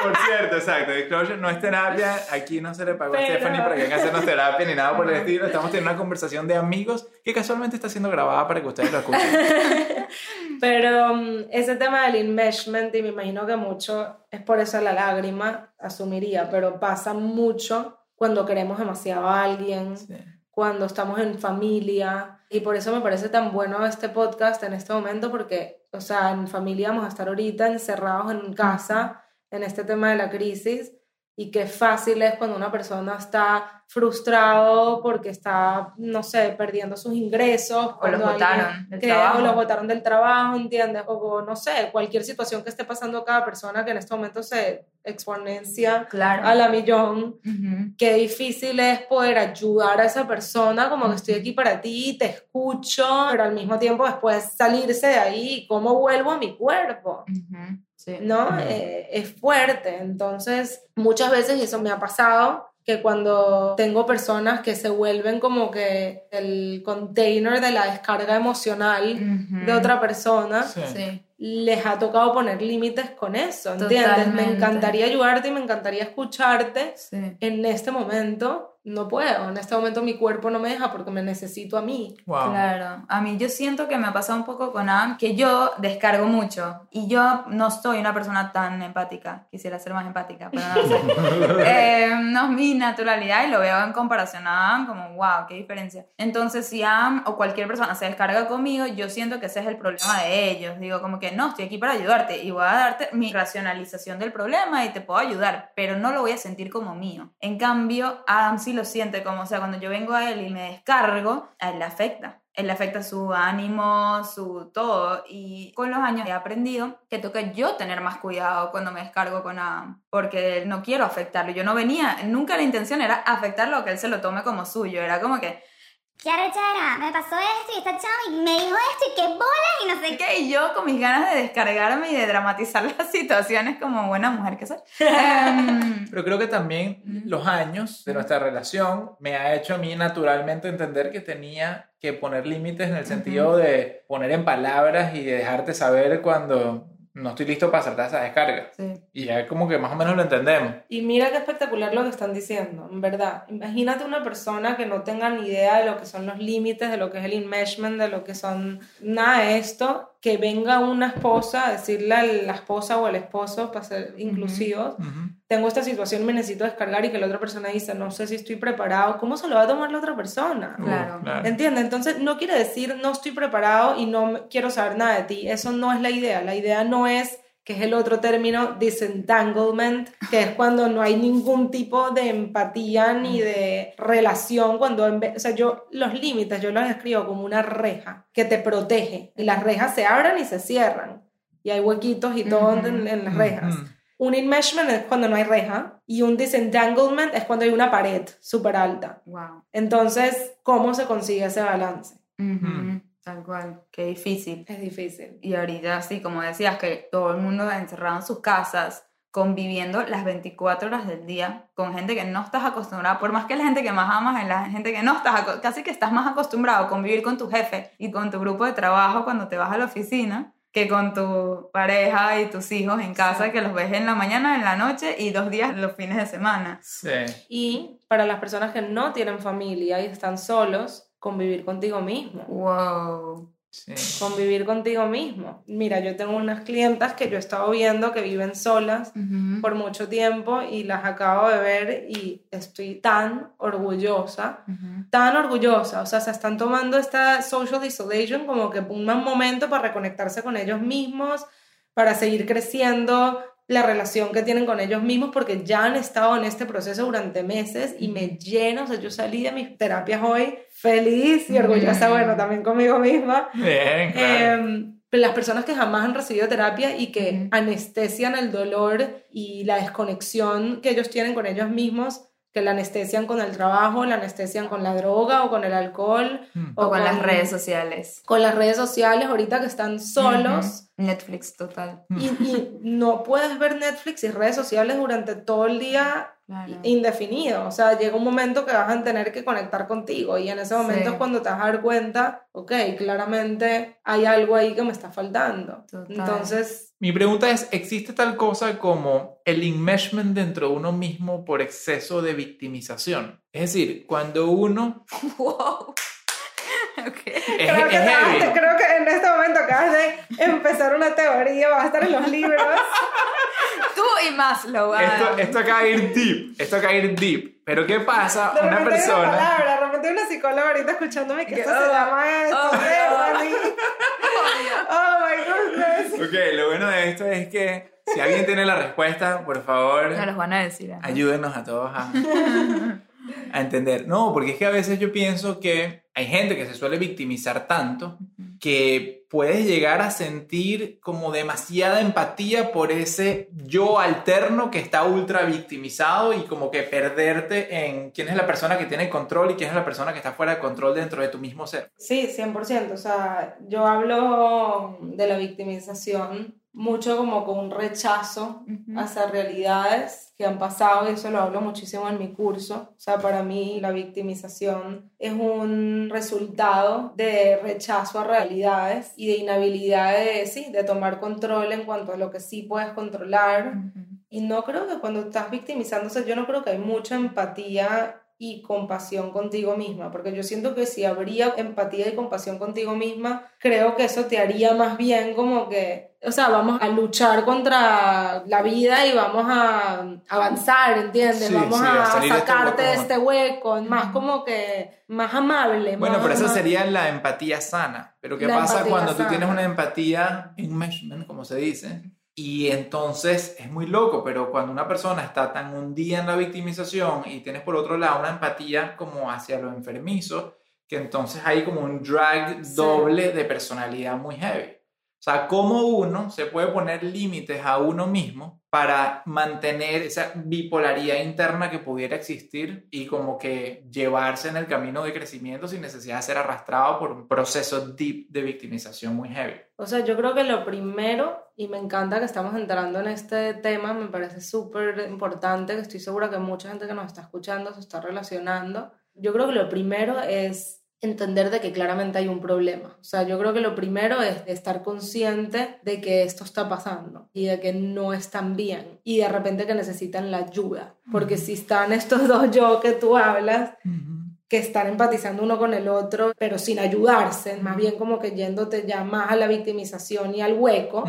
Por cierto, exacto. Disclosure no es terapia. Aquí no se le pagó a Stephanie para que venga a hacernos terapia ni nada por el estilo. Estamos teniendo una conversación de amigos que casualmente está siendo grabada para que ustedes lo escuchen. Pero um, ese tema del enmeshment, y me imagino que mucho es por eso la lágrima, asumiría, pero pasa mucho cuando queremos demasiado a alguien, Sí. Cuando estamos en familia. Y por eso me parece tan bueno este podcast en este momento, porque, o sea, en familia vamos a estar ahorita encerrados en casa en este tema de la crisis. Y qué fácil es cuando una persona está frustrado porque está, no sé, perdiendo sus ingresos. O los botaron del que- trabajo. O los botaron del trabajo, ¿entiendes? O no sé, cualquier situación que esté pasando a cada persona que en este momento se exponencia Claro. a la millón Ujú. qué difícil es poder ayudar a esa persona, como que estoy aquí para ti, te escucho, pero al mismo tiempo después salirse de ahí, ¿cómo vuelvo a mi cuerpo? Ujú. Sí. ¿No? Eh, es fuerte. Entonces, muchas veces, y eso me ha pasado, que cuando tengo personas que se vuelven como que el container de la descarga emocional de otra persona, Sí. Sí. les ha tocado poner límites con eso, ¿entiendes? Me encantaría ayudarte y me encantaría escucharte, Sí. en este momento no puedo, en este momento mi cuerpo no me deja porque me necesito a mí. Wow. Claro, a mí yo siento que me ha pasado un poco con Am, que yo descargo mucho y yo no soy una persona tan empática, quisiera ser más empática, pero no sé. Eh, no es mi naturalidad y lo veo en comparación a Am como, wow, qué diferencia. Entonces, si Am o cualquier persona se descarga conmigo, yo siento que ese es el problema de ellos. Digo, como que no, estoy aquí para ayudarte y voy a darte mi racionalización del problema y te puedo ayudar, pero no lo voy a sentir como mío. En cambio, Adam sí lo siente como, o sea, cuando yo vengo a él y me descargo, a él le afecta. Él le afecta su ánimo, su todo. Y con los años he aprendido que toca yo tener más cuidado cuando me descargo con Adam. Porque no quiero afectarlo. Yo no venía, nunca la intención era afectarlo o que él se lo tome como suyo. Era como que, ¿Qué arrechera? Me pasó esto y esta chava y me dijo esto y qué bolas y no sé qué. ¿qué? Y yo con mis ganas de descargarme y de dramatizar las situaciones como buena mujer que soy. Em, Pero creo que también los años de nuestra relación me ha hecho a mí naturalmente entender que tenía que poner límites en el sentido de poner en palabras y de dejarte saber cuando no estoy listo para saltar esa descarga. sí. Y ya como que más o menos lo entendemos. Y mira qué espectacular lo que están diciendo, en verdad. Imagínate una persona que no tenga ni idea de lo que son los límites, de lo que es el enmeshment, de lo que son nada de esto, que venga una esposa a decirle a la esposa o al esposo, para ser inclusivos, tengo esta situación, me necesito descargar y que la otra persona dice, no sé si estoy preparado, ¿cómo se lo va a tomar la otra persona? Claro. Uh, ¿Entiendes? Entonces no quiere decir no estoy preparado y no quiero saber nada de ti. Eso no es la idea. La idea no es, que es el otro término, disentanglement, que es cuando no hay ningún tipo de empatía ni de relación. Cuando, o sea, yo los límites, yo los escribo como una reja que te protege. Y las rejas se abren y se cierran. Y hay huequitos y todo Ujú. en, en las rejas. Un enmeshment es cuando no hay reja y un disentanglement es cuando hay una pared súper alta. Wow. Entonces, ¿cómo se consigue ese balance? Ujú, Tal cual. Qué difícil. Es difícil. Y ahorita, sí, como decías, que todo el mundo encerrado en sus casas, conviviendo las 24 horas del día con gente que no estás acostumbrada, por más que la gente que más amas es la gente que no estás, casi que estás más acostumbrado a convivir con tu jefe y con tu grupo de trabajo cuando te vas a la oficina, que con tu pareja y tus hijos en casa, que los ves en la mañana, en la noche y dos días los fines de semana. Sí. Y para las personas que no tienen familia y están solos, convivir contigo mismo. Wow. Sí. Convivir contigo mismo. Mira, yo tengo unas clientas que yo he estado viendo que viven solas por mucho tiempo y las acabo de ver y estoy tan orgullosa, tan orgullosa. O sea, se están tomando esta social isolation como que un momento para reconectarse con ellos mismos, para seguir creciendo la relación que tienen con ellos mismos porque ya han estado en este proceso durante meses y me lleno, o sea, yo salí de mis terapias hoy feliz y orgullosa, bueno, también conmigo misma. Bien, claro. Eh, las personas que jamás han recibido terapia y que anestesian el dolor y la desconexión que ellos tienen con ellos mismos, que la anestesian con el trabajo, la anestesian con la droga o con el alcohol Mm. O con las redes sociales. con las redes sociales ahorita que están solos. Netflix total. Y, y no puedes ver Netflix y redes sociales durante todo el día Claro. indefinido. O sea, llega un momento que vas a tener que conectar contigo y en ese momento Sí. es cuando te vas a dar cuenta, ok, claramente hay algo ahí que me está faltando. Total. Entonces, Mi pregunta es, ¿existe tal cosa como el enmeshment dentro de uno mismo por exceso de victimización? Es decir, cuando uno... Wow. Ok. Es, creo, que es heavy. creo que en este momento acabas de empezar una teoría, va a estar en los libros. Tú y Maslow. Esto, esto acaba de ir deep, esto acaba de ir deep. Pero ¿qué pasa? De Una hay una persona... palabra, de repente una psicóloga ahorita escuchándome que Que- esto se oh, llama esto, oh, Stephanie. Oh my goodness. Ok, lo bueno de esto es que si alguien tiene la respuesta, por favor, No los van a decir. ¿eh? ayúdenos a todos a, a entender. No, porque es que a veces yo pienso que hay gente que se suele victimizar tanto que puedes llegar a sentir como demasiada empatía por ese yo alterno que está ultra victimizado y como que perderte en quién es la persona que tiene control y quién es la persona que está fuera de control dentro de tu mismo ser. Sí, 100%. O sea, yo hablo de la victimización mucho como con un rechazo Ujú. hacia realidades que han pasado y eso lo hablo muchísimo en mi curso. O sea, para mí la victimización es un resultado de rechazo a realidades y de inhabilidad de, sí, de tomar control en cuanto a lo que sí puedes controlar. Y no creo que cuando estás victimizándose, yo no creo que hay mucha empatía y compasión contigo misma, porque yo siento que si habría empatía y compasión contigo misma, creo que eso te haría más bien como que, o sea, vamos a luchar contra la vida y vamos a avanzar, ¿entiendes? Sí, vamos sí, a a, salir de este sacarte de hueco. este hueco, más como que, más amable. Bueno, más pero esa sería la empatía sana. Pero ¿qué La pasa cuando tú tienes una empatía enmeshment, como se dice? Y entonces es muy loco, pero cuando una persona está tan hundida en la victimización y tienes por otro lado una empatía como hacia lo enfermizo, que entonces hay como un drag Sí. doble de personalidad muy heavy. O sea, cómo uno se puede poner límites a uno mismo para mantener esa bipolaridad interna que pudiera existir y como que llevarse en el camino de crecimiento sin necesidad de ser arrastrado por un proceso deep de victimización muy heavy. O sea, yo creo que lo primero, y me encanta que estamos entrando en este tema, me parece súper importante, que estoy segura que mucha gente que nos está escuchando se está relacionando. Yo creo que lo primero es entender de que claramente hay un problema. O sea, yo creo que lo primero es estar consciente de que esto está pasando y de que no están bien y de repente que necesitan la ayuda. Porque si están estos dos yo que tú hablas, que están empatizando uno con el otro, pero sin ayudarse, más bien como que yéndote ya más a la victimización y al hueco,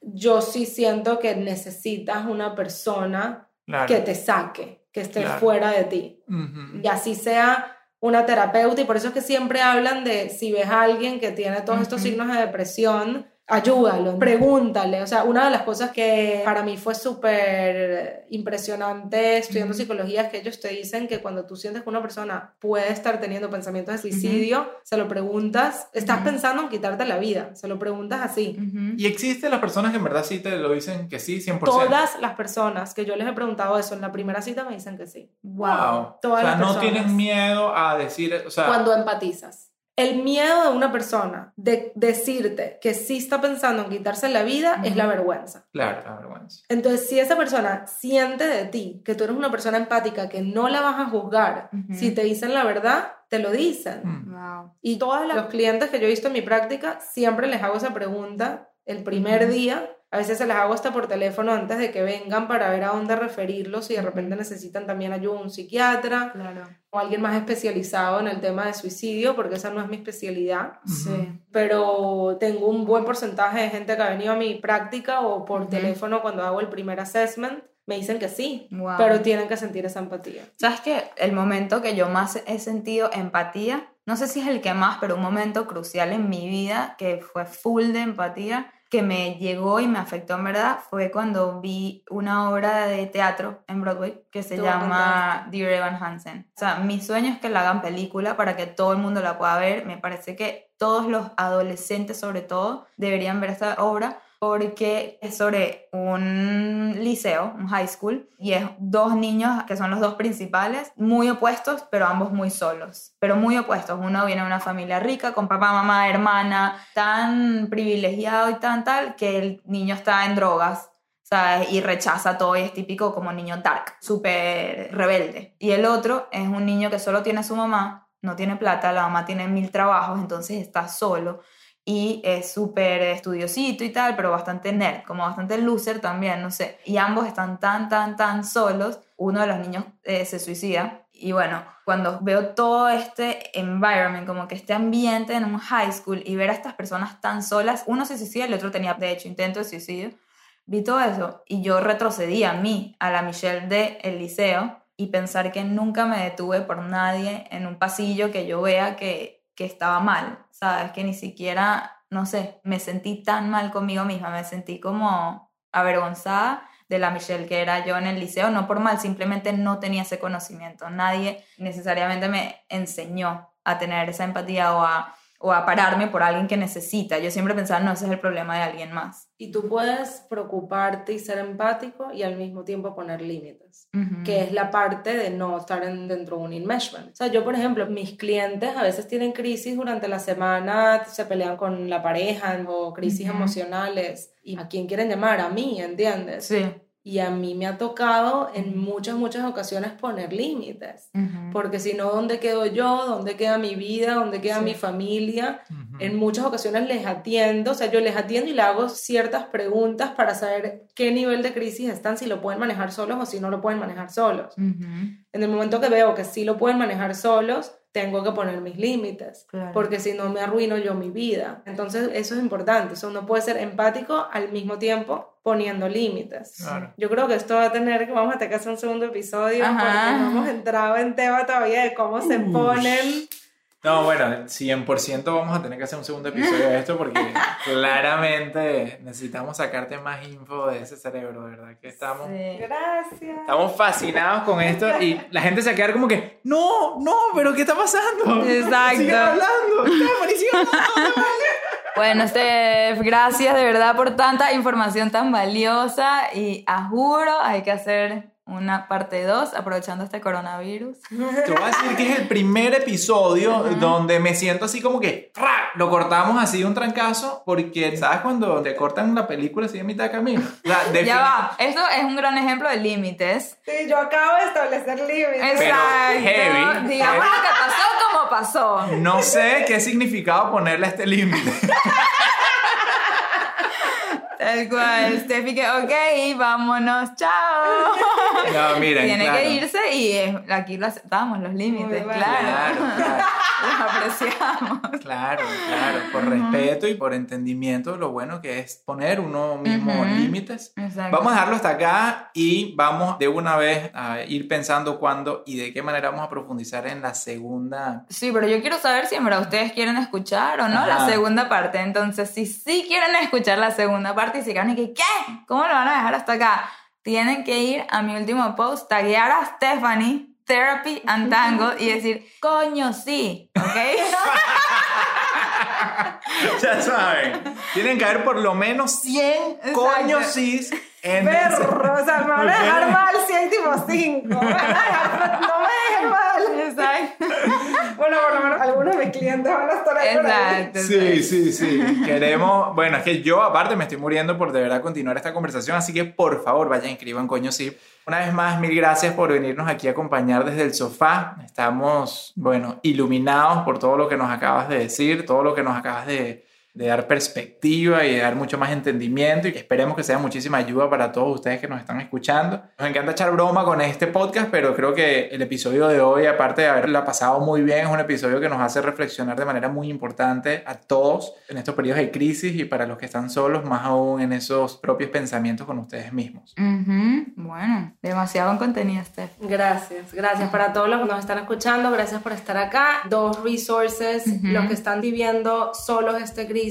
yo sí siento que necesitas una persona Claro. que te saque, que esté Claro. fuera de ti. Ujú. Y así sea una terapeuta, y por eso es que siempre hablan de si ves a alguien que tiene todos estos signos de depresión, ayúdalo, pregúntale. O sea, una de las cosas que para mí fue súper impresionante estudiando Ujú. psicología es que ellos te dicen que cuando tú sientes que una persona puede estar teniendo pensamientos de suicidio, se lo preguntas, estás pensando en quitarte la vida, se lo preguntas así. Y existen las personas que en verdad sí te lo dicen que sí, 100%. Todas las personas que yo les he preguntado eso en la primera cita me dicen que sí. Wow. Todas o sea, las no personas. tienen miedo a decir, o sea, cuando empatizas. El miedo de una persona de decirte que sí está pensando en quitarse la vida es la vergüenza. claro, la vergüenza. Entonces, si esa persona siente de ti que tú eres una persona empática, que no la vas a juzgar, Ujú. si te dicen la verdad, te lo dicen. Mm. Wow. Y todos los clientes que yo he visto en mi práctica, siempre les hago esa pregunta el primer día. A veces se les hago hasta por teléfono antes de que vengan para ver a dónde referirlos si de repente necesitan también ayuda un psiquiatra Claro. o alguien más especializado en el tema de suicidio, porque esa no es mi especialidad. Sí. Pero tengo un buen porcentaje de gente que ha venido a mi práctica o por teléfono cuando hago el primer assessment, me dicen que sí, Wow. pero tienen que sentir esa empatía. ¿Sabes qué? El momento que yo más he sentido empatía, no sé si es el que más, pero un momento crucial en mi vida que fue full de empatía, que me llegó y me afectó en verdad, fue cuando vi una obra de teatro en Broadway que se llama Dear Evan Hansen. O sea, mi sueño es que la hagan película para que todo el mundo la pueda ver. Me parece que todos los adolescentes, sobre todo, deberían ver esta obra porque es sobre un liceo, un high school, y es dos niños que son los dos principales, muy opuestos, pero ambos muy solos, pero muy opuestos. Uno viene de una familia rica, con papá, mamá, hermana, tan privilegiado y tan tal, que el niño está en drogas. ¿sabes? Y rechaza todo y es típico como niño dark, súper rebelde. Y el otro es un niño que solo tiene a su mamá, no tiene plata, la mamá tiene mil trabajos, entonces está solo y es súper estudiosito y tal, pero bastante nerd, como bastante loser también, no sé. Y ambos están tan, tan, tan solos. Uno de los niños eh, se suicida. Y bueno, cuando veo todo este environment, como que este ambiente en un high school y ver a estas personas tan solas, uno se suicida el otro tenía, de hecho, intento de suicidio. Vi todo eso y yo retrocedí a mí, a la Michelle del el liceo, y pensar que nunca me detuve por nadie en un pasillo que yo vea que, que estaba mal, ¿sabes? Que ni siquiera, no sé, me sentí tan mal conmigo misma, me sentí como avergonzada de la Michelle que era yo en el liceo, no por mal, simplemente no tenía ese conocimiento, nadie necesariamente me enseñó a tener esa empatía o a, o a pararme por alguien que necesita. Yo siempre pensaba, no, ese es el problema de alguien más. Y tú puedes preocuparte y ser empático y al mismo tiempo poner límites, que es la parte de no estar en- dentro de un enmeshment. O sea, yo, por ejemplo, mis clientes a veces tienen crisis durante la semana, se pelean con la pareja o crisis emocionales. ¿Y a quién quieren llamar? A mí, ¿entiendes? Sí. Y a mí me ha tocado en muchas, muchas ocasiones poner límites. Porque si no, ¿dónde quedo yo? ¿Dónde queda mi vida? ¿Dónde queda Sí. mi familia? En muchas ocasiones les atiendo, o sea, yo les atiendo y le hago ciertas preguntas para saber qué nivel de crisis están, si lo pueden manejar solos o si no lo pueden manejar solos. En el momento que veo que sí lo pueden manejar solos, tengo que poner mis límites, Claro. porque si no me arruino yo mi vida. Entonces, eso es importante, eso uno puede ser empático al mismo tiempo poniendo límites. Claro. Yo creo que esto va a tener, vamos a tener que hacer un segundo episodio, Ajá. porque no hemos entrado en tema todavía de cómo se ponen No, bueno, 100% vamos a tener que hacer un segundo episodio de esto porque claramente necesitamos sacarte más info de ese cerebro, de verdad que estamos... Sí. Gracias. Estamos fascinados con esto y la gente se va a quedar como que, no, no, pero ¿qué está pasando? Exacto. Sigan hablando, sigan hablando. Bueno, Steph, gracias de verdad por tanta información tan valiosa y a juro hay que hacer una parte 2 aprovechando este coronavirus. Te voy a decir que es el primer episodio donde me siento así como que ¡fra! lo cortamos así de un trancazo porque, ¿sabes cuando te cortan una película así de mitad de camino? O sea, defini- Ya va, esto es un gran ejemplo de límites. Sí, yo acabo de establecer límites. Pero Exacto. heavy. Digamos lo que pasó como pasó. No sé qué significado ponerle a este límite. Tal cual, Steffi que, ok, vámonos, chao. No, miren, Tiene claro. que irse y eh, aquí lo aceptamos, los límites, bien. claro. Claro, claro. Los apreciamos. Claro, claro, por respeto y por entendimiento, lo bueno que es poner uno mismo Ujú. límites. Exacto. Vamos a dejarlo hasta acá y vamos de una vez a ir pensando cuándo y de qué manera vamos a profundizar en la segunda. Sí, pero yo quiero saber si en verdad ustedes quieren escuchar o no la Ajá. segunda parte. Entonces, si sí quieren escuchar la segunda parte y si quieren que, ¿qué? ¿Cómo lo van a dejar hasta acá? Tienen que ir a mi último post, taguear a Stephanie, Therapy and Tango y decir, coño, sí, ¿ok? Ya saben, tienen que haber por lo menos 100 coños cis en ese- Perro, o sea, me van a dejar mal si hay tipo 5. No me dejen mal. Exacto. Bueno, por lo menos algunos de mis clientes van a estar ahí por ahí. Exacto. Sí, sí, sí. Queremos. Bueno, es que yo, aparte, me estoy muriendo por de verdad continuar esta conversación. Así que por favor, vayan, escriban coño sí. Una vez más, mil gracias por venirnos aquí a acompañar desde el sofá. Estamos, bueno, iluminados por todo lo que nos acabas de decir, todo lo que nos acabas de, de dar perspectiva y de dar mucho más entendimiento y que esperemos que sea muchísima ayuda para todos ustedes que nos están escuchando. Nos encanta echar broma con este podcast, pero creo que el episodio de hoy, aparte de haberla pasado muy bien, es un episodio que nos hace reflexionar de manera muy importante a todos en estos periodos de crisis y para los que están solos, más aún en esos propios pensamientos con ustedes mismos. Ujú, Bueno, demasiado buen contenido, Steph. Gracias, gracias para todos los que nos están escuchando, gracias por estar acá. Dos resources, los que están viviendo solos esta crisis.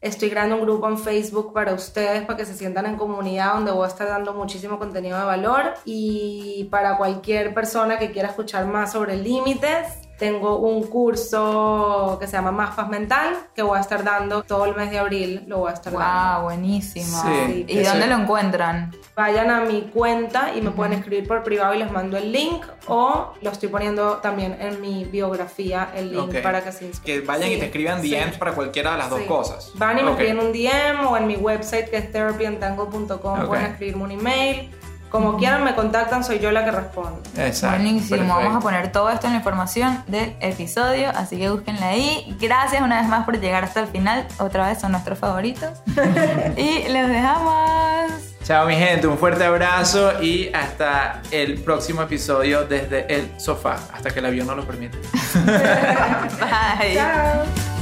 Estoy creando un grupo en Facebook para ustedes, para que se sientan en comunidad, donde voy a estar dando muchísimo contenido de valor. Y para cualquier persona que quiera escuchar más sobre límites, tengo un curso que se llama Más Paz Mental, que voy a estar dando todo el mes de abril, lo voy a estar dando. Wow, buenísimo. Sí, ¿Y dónde lo encuentran? Vayan a mi cuenta y me pueden escribir por privado y les mando el link o lo estoy poniendo también en mi biografía el link para que se inscriban. Que vayan y te escriban sí. DMs para cualquiera de las dos Sí. cosas. Van y me escriben un DM o en mi website que es therapyentango.com Ok. pueden escribirme un email. Como quieran me contactan, soy yo la que respondo. Exacto. Buenísimo. perfecto. Vamos a poner todo esto en la información del episodio, así que búsquenla ahí. Gracias una vez más por llegar hasta el final. Otra vez son nuestros favoritos. y los dejamos. Chao mi gente, un fuerte abrazo y hasta el próximo episodio desde el sofá, hasta que el avión no lo permita. Bye. Chao.